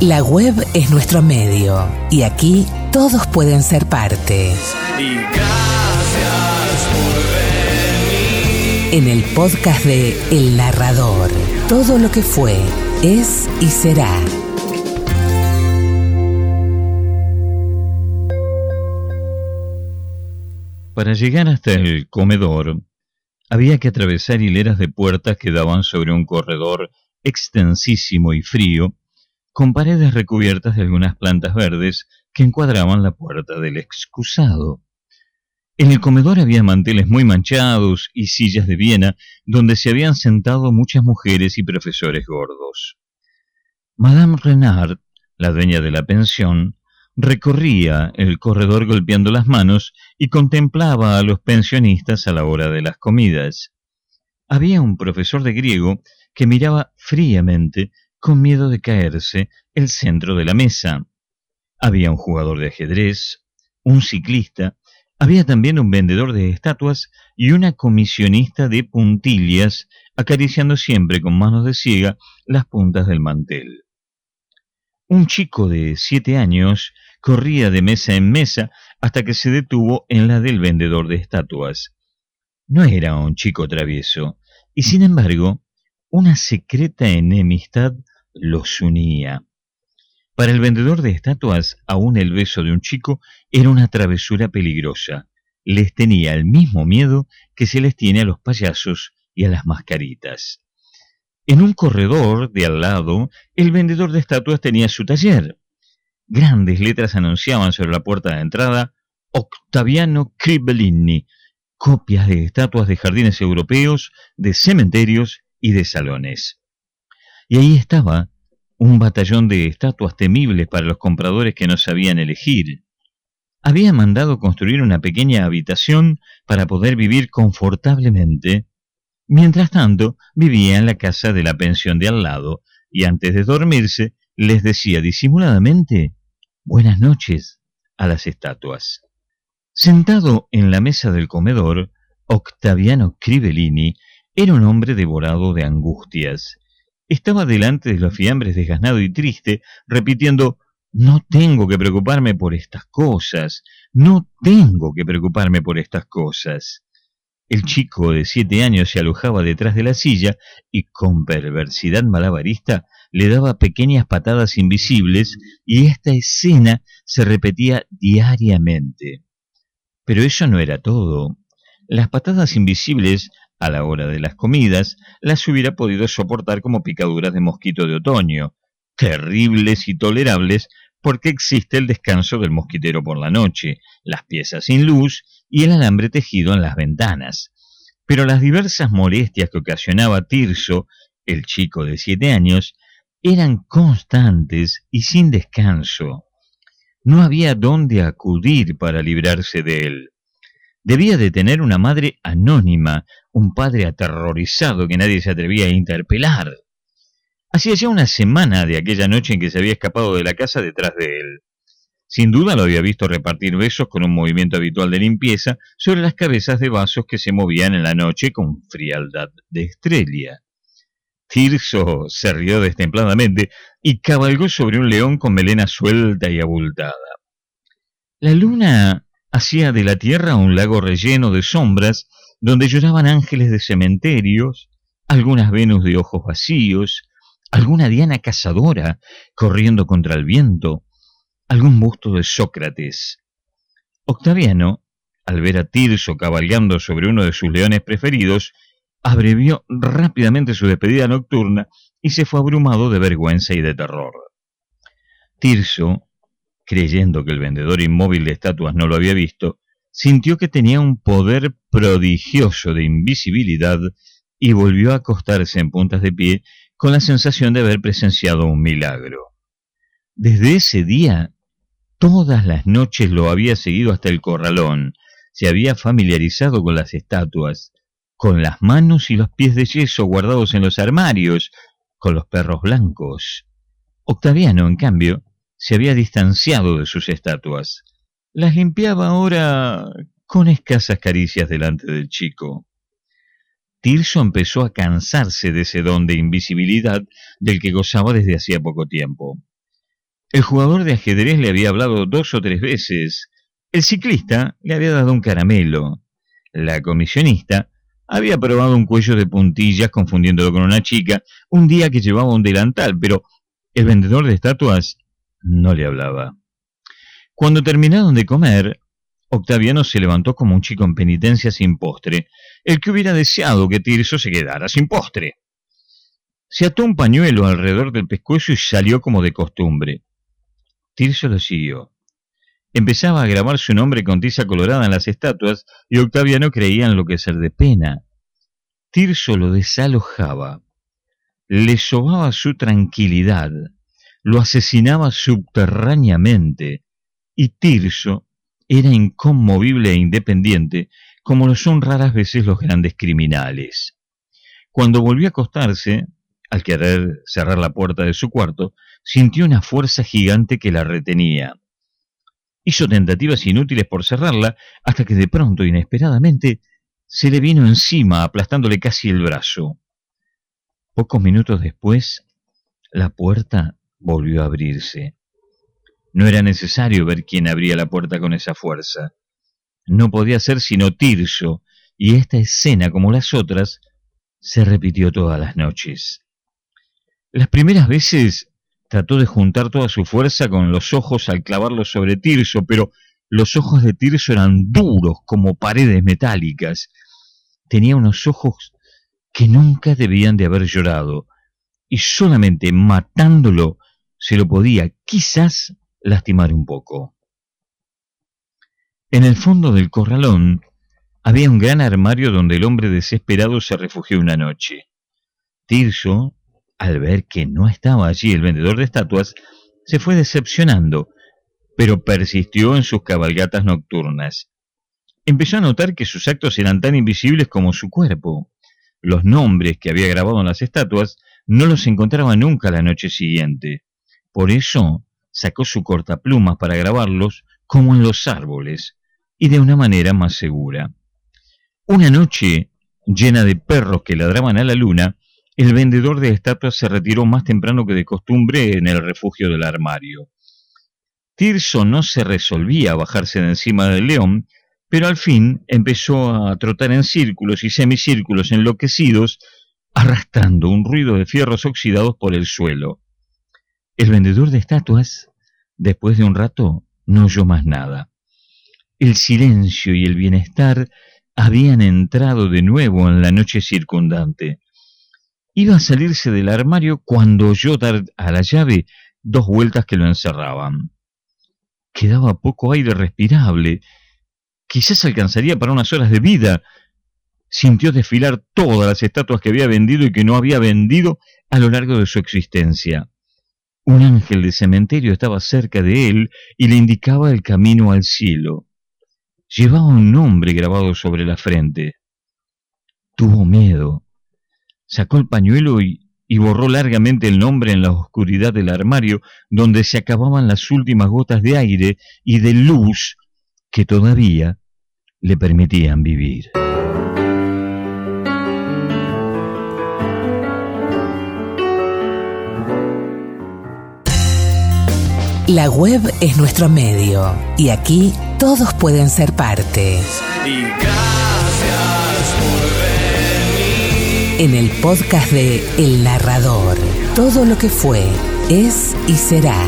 La web es nuestro medio y aquí todos pueden ser parte. Y gracias por venir. En el podcast de El Narrador, todo lo que fue, es y será. Para llegar hasta el comedor, había que atravesar hileras de puertas que daban sobre un corredor extensísimo y frío, con paredes recubiertas de algunas plantas verdes que encuadraban la puerta del excusado. En el comedor había manteles muy manchados y sillas de Viena donde se habían sentado muchas mujeres y profesores gordos. Madame Renard, la dueña de la pensión, recorría el corredor golpeando las manos y contemplaba a los pensionistas a la hora de las comidas. Había un profesor de griego que miraba fríamente, con miedo de caerse, el centro de la mesa. Había un jugador de ajedrez, un ciclista, había también un vendedor de estatuas y una comisionista de puntillas, acariciando siempre con manos de ciega las puntas del mantel. Un chico de siete años corría de mesa en mesa hasta que se detuvo en la del vendedor de estatuas. No era un chico travieso, y sin embargo, una secreta enemistad los unía. Para el vendedor de estatuas, aún el beso de un chico era una travesura peligrosa. Les tenía el mismo miedo que se les tiene a los payasos y a las mascaritas. En un corredor de al lado, el vendedor de estatuas tenía su taller. Grandes letras anunciaban sobre la puerta de entrada Octaviano Cribellini, copias de estatuas de jardines europeos, de cementerios y de salones. Y ahí estaba un batallón de estatuas temibles para los compradores que no sabían elegir. Había mandado construir una pequeña habitación para poder vivir confortablemente. Mientras tanto, vivía en la casa de la pensión de al lado, y antes de dormirse les decía disimuladamente buenas noches a las estatuas. Sentado en la mesa del comedor, Octaviano Cribellini era un hombre devorado de angustias. Estaba delante de los fiambres desgasnado y triste, repitiendo No tengo que preocuparme por estas cosas, no tengo que preocuparme por estas cosas. El chico de siete años se alojaba detrás de la silla y con perversidad malabarista le daba pequeñas patadas invisibles y esta escena se repetía diariamente. Pero eso no era todo. Las patadas invisibles, a la hora de las comidas, las hubiera podido soportar como picaduras de mosquito de otoño, terribles y tolerables porque existe el descanso del mosquitero por la noche, las piezas sin luz y el alambre tejido en las ventanas. Pero las diversas molestias que ocasionaba Tirso, el chico de siete años, eran constantes y sin descanso. No había dónde acudir para librarse de él. Debía de tener una madre anónima, un padre aterrorizado que nadie se atrevía a interpelar. Hacía ya una semana de aquella noche en que se había escapado de la casa detrás de él. Sin duda lo había visto repartir besos con un movimiento habitual de limpieza sobre las cabezas de vasos que se movían en la noche con frialdad de estrella. Tirso se rió destempladamente y cabalgó sobre un león con melena suelta y abultada. La luna hacía de la tierra un lago relleno de sombras donde lloraban ángeles de cementerios, algunas Venus de ojos vacíos, alguna Diana cazadora corriendo contra el viento, algún busto de Sócrates. Octaviano, al ver a Tirso cabalgando sobre uno de sus leones preferidos, abrevió rápidamente su despedida nocturna y se fue abrumado de vergüenza y de terror. Tirso, creyendo que el vendedor inmóvil de estatuas no lo había visto, sintió que tenía un poder prodigioso de invisibilidad y volvió a acostarse en puntas de pie con la sensación de haber presenciado un milagro. Desde ese día, todas las noches lo había seguido hasta el corralón, se había familiarizado con las estatuas, con las manos y los pies de yeso guardados en los armarios, con los perros blancos. Octaviano, en cambio, se había distanciado de sus estatuas. Las limpiaba ahora con escasas caricias delante del chico. Tirso empezó a cansarse de ese don de invisibilidad del que gozaba desde hacía poco tiempo. El jugador de ajedrez le había hablado dos o tres veces. El ciclista le había dado un caramelo. La comisionista había probado un cuello de puntillas confundiéndolo con una chica un día que llevaba un delantal, pero el vendedor de estatuas no le hablaba. Cuando terminaron de comer, Octaviano se levantó como un chico en penitencia sin postre, el que hubiera deseado que Tirso se quedara sin postre. Se ató un pañuelo alrededor del pescuezo y salió como de costumbre. Tirso lo siguió. Empezaba a grabar su nombre con tiza colorada en las estatuas y Octaviano creía enloquecer de pena. Tirso lo desalojaba, le sobaba su tranquilidad, lo asesinaba subterráneamente, y Tirso era inconmovible e independiente, como lo son raras veces los grandes criminales. Cuando volvió a acostarse, al querer cerrar la puerta de su cuarto, sintió una fuerza gigante que la retenía. Hizo tentativas inútiles por cerrarla, hasta que de pronto, inesperadamente, se le vino encima, aplastándole casi el brazo. Pocos minutos después, la puerta volvió a abrirse. No era necesario ver quién abría la puerta con esa fuerza. No podía ser sino Tirso, y esta escena, como las otras, se repitió todas las noches. Las primeras veces trató de juntar toda su fuerza con los ojos al clavarlos sobre Tirso, pero los ojos de Tirso eran duros como paredes metálicas. Tenía unos ojos que nunca debían de haber llorado, y solamente matándolo se lo podía, quizás, lastimar un poco. En el fondo del corralón había un gran armario donde el hombre desesperado se refugió una noche. Tirso, al ver que no estaba allí el vendedor de estatuas, se fue decepcionando, pero persistió en sus cabalgatas nocturnas. Empezó a notar que sus actos eran tan invisibles como su cuerpo. Los nombres que había grabado en las estatuas no los encontraba nunca la noche siguiente. Por eso sacó su cortaplumas para grabarlos como en los árboles y de una manera más segura. Una noche, llena de perros que ladraban a la luna, el vendedor de estatuas se retiró más temprano que de costumbre en el refugio del armario. Tirso no se resolvía a bajarse de encima del león, pero al fin empezó a trotar en círculos y semicírculos enloquecidos, arrastrando un ruido de fierros oxidados por el suelo. El vendedor de estatuas, después de un rato, no oyó más nada. El silencio y el bienestar habían entrado de nuevo en la noche circundante. Iba a salirse del armario cuando oyó dar a la llave dos vueltas que lo encerraban. Quedaba poco aire respirable. Quizás alcanzaría para unas horas de vida. Sintió desfilar todas las estatuas que había vendido y que no había vendido a lo largo de su existencia. Un ángel de cementerio estaba cerca de él y le indicaba el camino al cielo. Llevaba un nombre grabado sobre la frente. Tuvo miedo. Sacó el pañuelo y, y, borró largamente el nombre en la oscuridad del armario, donde se acababan las últimas gotas de aire y de luz que todavía le permitían vivir. La web es nuestro medio y aquí todos pueden ser parte. Y gracias por venir. En el podcast de El Narrador, todo lo que fue, es y será.